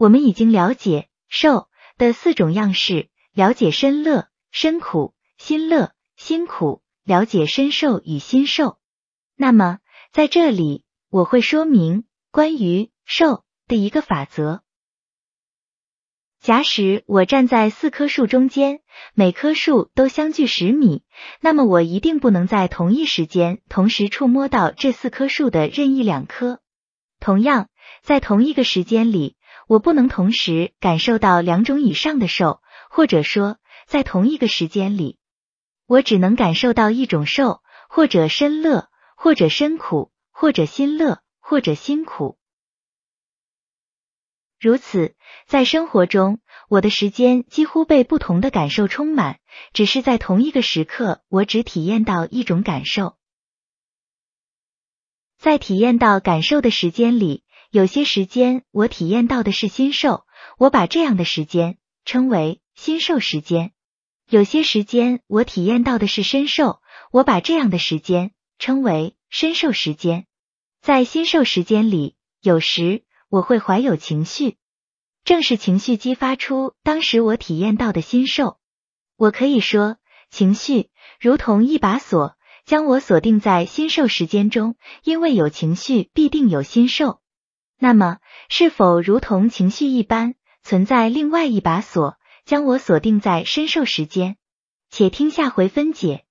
我们已经了解受的四种样式，了解身乐、身苦、心乐、心苦，了解身受与心受。那么在这里，我会说明关于受的一个法则。假使我站在四棵树中间，每棵树都相距十米，那么我一定不能在同一时间同时触摸到这四棵树的任意两棵。同样，在同一个时间里，我不能同时感受到两种以上的受，或者说，在同一个时间里，我只能感受到一种受，或者身乐，或者身苦，或者心乐，或者心苦。如此，在生活中，我的时间几乎被不同的感受充满，只是在同一个时刻，我只体验到一种感受。在体验到感受的时间里，有些时间我体验到的是心受，我把这样的时间称为心受时间；有些时间我体验到的是身受，我把这样的时间称为身受时间。在心受时间里，有时。我会怀有情绪，正是情绪激发出当时我体验到的心受。我可以说，情绪如同一把锁，将我锁定在心受时间中，因为有情绪必定有心受。那么，是否如同情绪一般，存在另外一把锁，将我锁定在深受时间？且听下回分解。